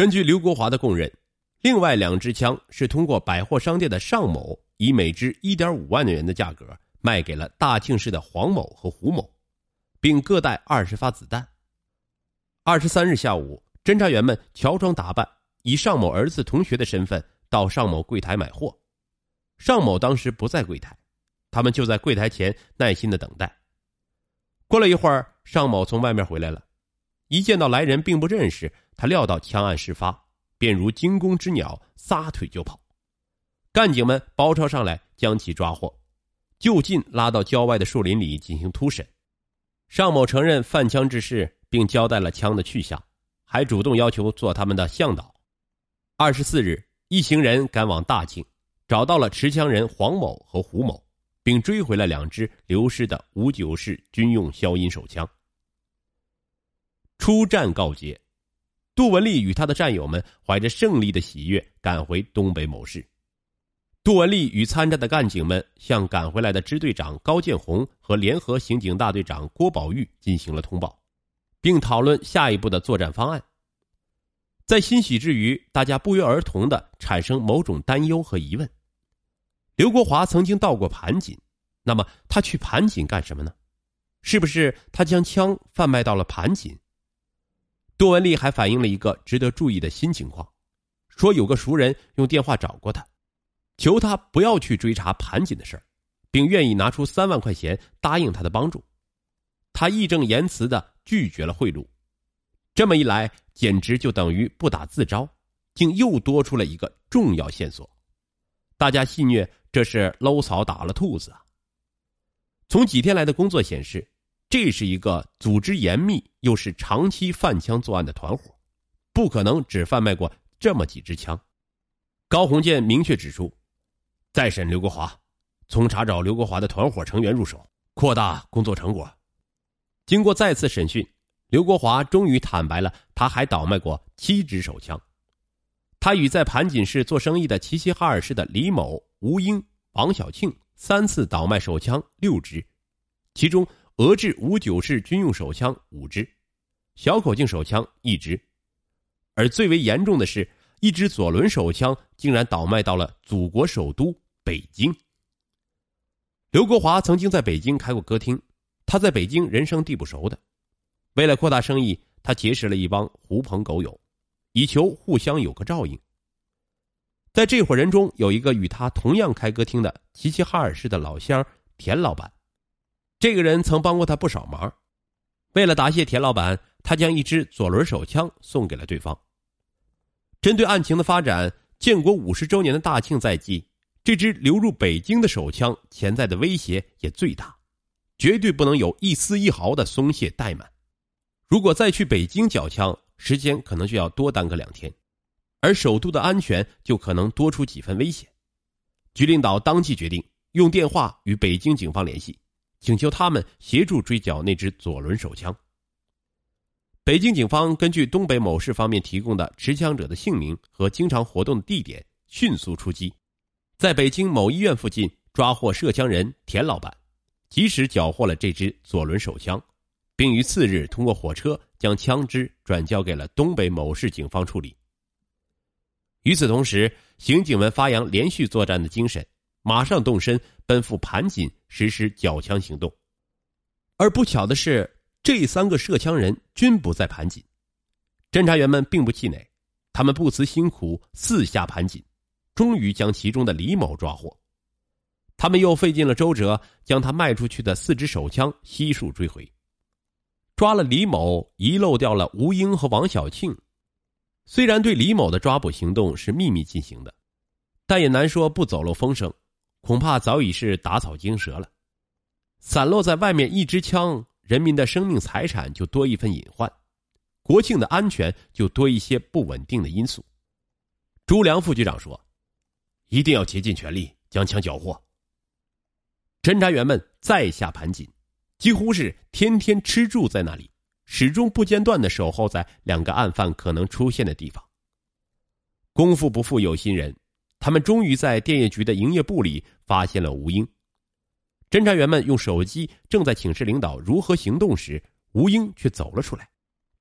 根据刘国华的供认，另外两支枪是通过百货商店的尚某以每支一点五万元的价格卖给了大庆市的黄某和胡某，并各带二十发子弹。二十三日下午，侦查员们乔装打扮，以尚某儿子同学的身份到尚某柜台买货。尚某当时不在柜台，他们就在柜台前耐心的等待。过了一会儿，尚某从外面回来了，一见到来人并不认识。他料到枪案事发，便如惊弓之鸟，撒腿就跑。干警们包抄上来，将其抓获，就近拉到郊外的树林里进行突审。尚某承认贩枪之事，并交代了枪的去向，还主动要求做他们的向导。二十四日，一行人赶往大庆，找到了持枪人黄某和胡某，并追回了两支流失的五九式军用消音手枪。出战告捷。杜文丽与他的战友们怀着胜利的喜悦赶回东北某市。杜文丽与参战的干警们向赶回来的支队长高建红和联合刑警大队长郭宝玉进行了通报，并讨论下一步的作战方案。在欣喜之余，大家不约而同的产生某种担忧和疑问：刘国华曾经到过盘锦，那么他去盘锦干什么呢？是不是他将枪贩卖到了盘锦？杜文丽还反映了一个值得注意的新情况，说有个熟人用电话找过他，求他不要去追查盘锦的事儿，并愿意拿出三万块钱答应他的帮助。他义正言辞的拒绝了贿赂，这么一来，简直就等于不打自招，竟又多出了一个重要线索。大家戏谑这是搂草打了兔子啊。从几天来的工作显示。这是一个组织严密又是长期贩枪作案的团伙，不可能只贩卖过这么几支枪。高洪建明确指出，再审刘国华，从查找刘国华的团伙成员入手，扩大工作成果。经过再次审讯，刘国华终于坦白了，他还倒卖过七支手枪。他与在盘锦市做生意的齐齐哈尔市的李某、吴英、王小庆三次倒卖手枪六支，其中。俄制五九式军用手枪五支，小口径手枪一支，而最为严重的是，一支左轮手枪竟然倒卖到了祖国首都北京。刘国华曾经在北京开过歌厅，他在北京人生地不熟的，为了扩大生意，他结识了一帮狐朋狗友，以求互相有个照应。在这伙人中，有一个与他同样开歌厅的齐齐哈尔市的老乡田老板。这个人曾帮过他不少忙，为了答谢田老板，他将一支左轮手枪送给了对方。针对案情的发展，建国五十周年的大庆在即，这支流入北京的手枪潜在的威胁也最大，绝对不能有一丝一毫的松懈怠慢。如果再去北京缴枪，时间可能就要多耽搁两天，而首都的安全就可能多出几分危险。局领导当即决定用电话与北京警方联系。请求他们协助追缴那支左轮手枪。北京警方根据东北某市方面提供的持枪者的姓名和经常活动的地点，迅速出击，在北京某医院附近抓获涉枪人田老板，及时缴获了这支左轮手枪，并于次日通过火车将枪支转交给了东北某市警方处理。与此同时，刑警们发扬连续作战的精神。马上动身奔赴盘锦实施缴枪行动，而不巧的是，这三个涉枪人均不在盘锦。侦查员们并不气馁，他们不辞辛苦四下盘锦，终于将其中的李某抓获。他们又费尽了周折，将他卖出去的四支手枪悉数追回。抓了李某，遗漏掉了吴英和王小庆。虽然对李某的抓捕行动是秘密进行的，但也难说不走漏风声。恐怕早已是打草惊蛇了，散落在外面一支枪，人民的生命财产就多一份隐患，国庆的安全就多一些不稳定的因素。朱良副局长说：“一定要竭尽全力将枪缴获。”侦查员们再下盘锦，几乎是天天吃住在那里，始终不间断的守候在两个案犯可能出现的地方。功夫不负有心人。他们终于在电业局的营业部里发现了吴英。侦查员们用手机正在请示领导如何行动时，吴英却走了出来。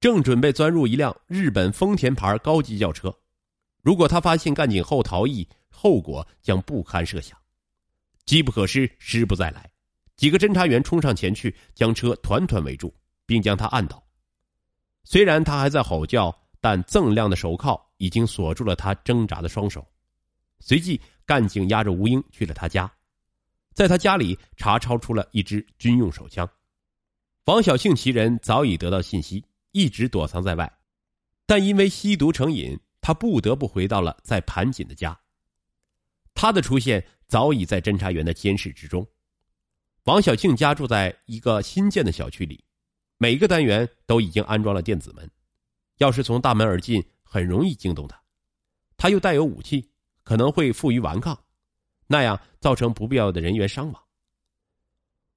正准备钻入一辆日本丰田牌高级轿车。如果他发现干警后逃逸，后果将不堪设想。机不可失，失不再来。几个侦查员冲上前去，将车团团围住，并将他按倒。虽然他还在吼叫，但锃亮的手铐已经锁住了他挣扎的双手。随即，干警押着吴英去了他家，在他家里查抄出了一支军用手枪。王小庆其人早已得到信息，一直躲藏在外，但因为吸毒成瘾，他不得不回到了在盘锦的家。他的出现早已在侦查员的监视之中。王小庆家住在一个新建的小区里，每个单元都已经安装了电子门，要是从大门而进，很容易惊动他。他又带有武器，可能会负隅顽抗，那样造成不必要的人员伤亡。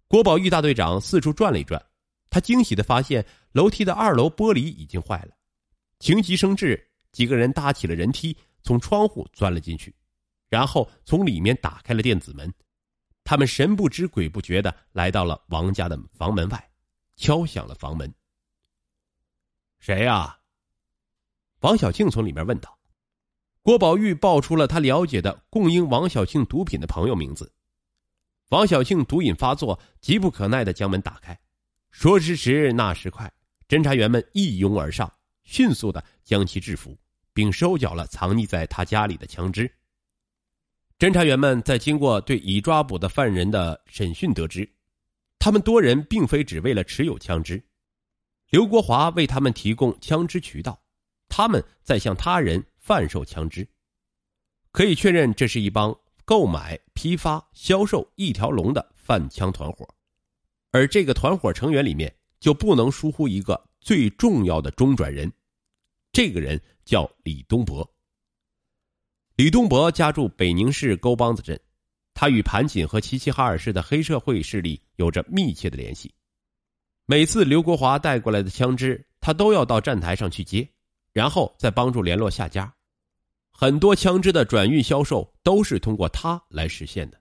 郭宝玉大队长四处转了一转。他惊喜的发现，楼梯的二楼玻璃已经坏了。情急生智，几个人搭起了人梯，从窗户钻了进去，然后从里面打开了电子门。他们神不知鬼不觉的来到了王家的房门外，敲响了房门。谁呀？王小庆从里面问道。郭宝玉报出了他了解的供应王小庆毒品的朋友名字。王小庆毒瘾发作，急不可耐的将门打开。说时迟，那时快，侦查员们一拥而上，迅速的将其制服，并收缴了藏匿在他家里的枪支。侦查员们在经过对已抓捕的犯人的审讯，得知，他们多人并非只为了持有枪支，刘国华为他们提供枪支渠道，他们在向他人贩售枪支，可以确认这是一帮购买、批发、销售一条龙的贩枪团伙。而这个团伙成员里面就不能疏忽一个最重要的中转人，这个人叫李东博。李东博家住北宁市沟帮子镇，他与盘锦和齐齐哈尔市的黑社会势力有着密切的联系。每次刘国华带过来的枪支，他都要到站台上去接，然后再帮助联络下家。很多枪支的转运销售都是通过他来实现的。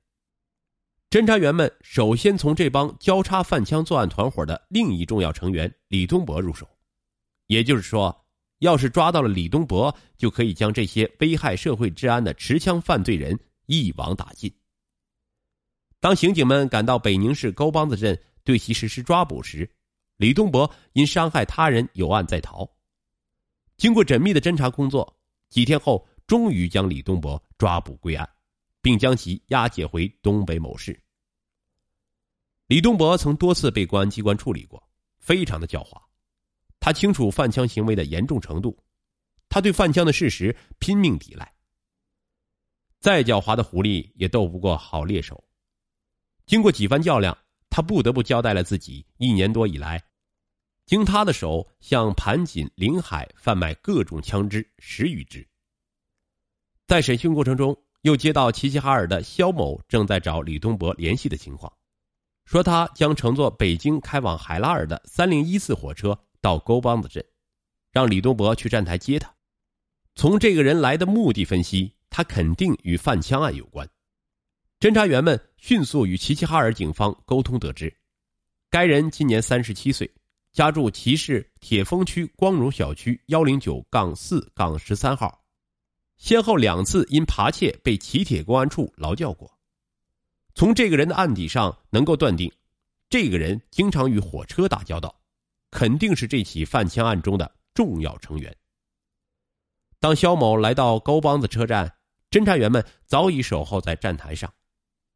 侦查员们首先从这帮交叉贩枪作案团伙的另一重要成员李东博入手，也就是说，要是抓到了李东博，就可以将这些危害社会治安的持枪犯罪人一网打尽。当刑警们赶到北宁市沟帮子镇对其实施抓捕时，李东博因伤害他人有案在逃。经过缜密的侦查工作，几天后终于将李东博抓捕归案。并将其押解回东北某市。李东博曾多次被公安机关处理过，非常的狡猾。他清楚贩枪行为的严重程度，他对贩枪的事实拼命抵赖。再狡猾的狐狸也斗不过好猎手。经过几番较量，他不得不交代了自己一年多以来，经他的手向盘锦、临海贩卖各种枪支十余支。在审讯过程中。又接到齐齐哈尔的肖某正在找李东博联系的情况，说他将乘坐北京开往海拉尔的三零一次火车到沟帮子镇，让李东博去站台接他。从这个人来的目的分析，他肯定与贩枪案有关。侦查员们迅速与齐齐哈尔警方沟通，得知该人今年三十七岁，家住齐市铁峰区光荣小区幺零九杠四杠十三号。先后两次因扒窃被齐铁公安处劳教过，从这个人的案底上能够断定，这个人经常与火车打交道，肯定是这起贩枪案中的重要成员。当肖某来到高帮子车站，侦查员们早已守候在站台上，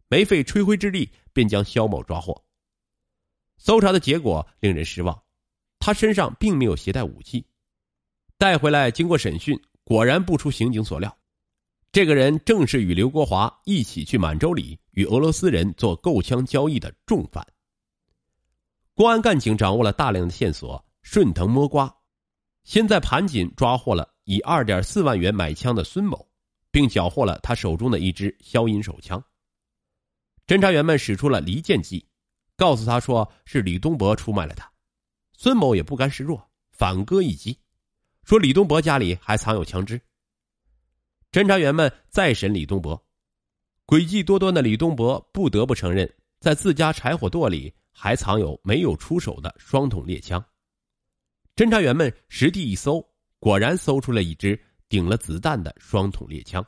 没费吹灰之力便将肖某抓获。搜查的结果令人失望，他身上并没有携带武器，带回来经过审讯。果然不出刑警所料，这个人正是与刘国华一起去满洲里与俄罗斯人做购枪交易的重犯。公安干警掌握了大量的线索，顺藤摸瓜，先在盘锦抓获了以二点四万元买枪的孙某，并缴获了他手中的一支消音手枪。侦查员们使出了离间计，告诉他说是李东博出卖了他，孙某也不甘示弱，反戈一击。说李东博家里还藏有枪支。侦查员们再审李东博，诡计多端的李东博不得不承认，在自家柴火垛里还藏有没有出手的双筒猎枪。侦查员们实地一搜，果然搜出了一支顶了子弹的双筒猎枪。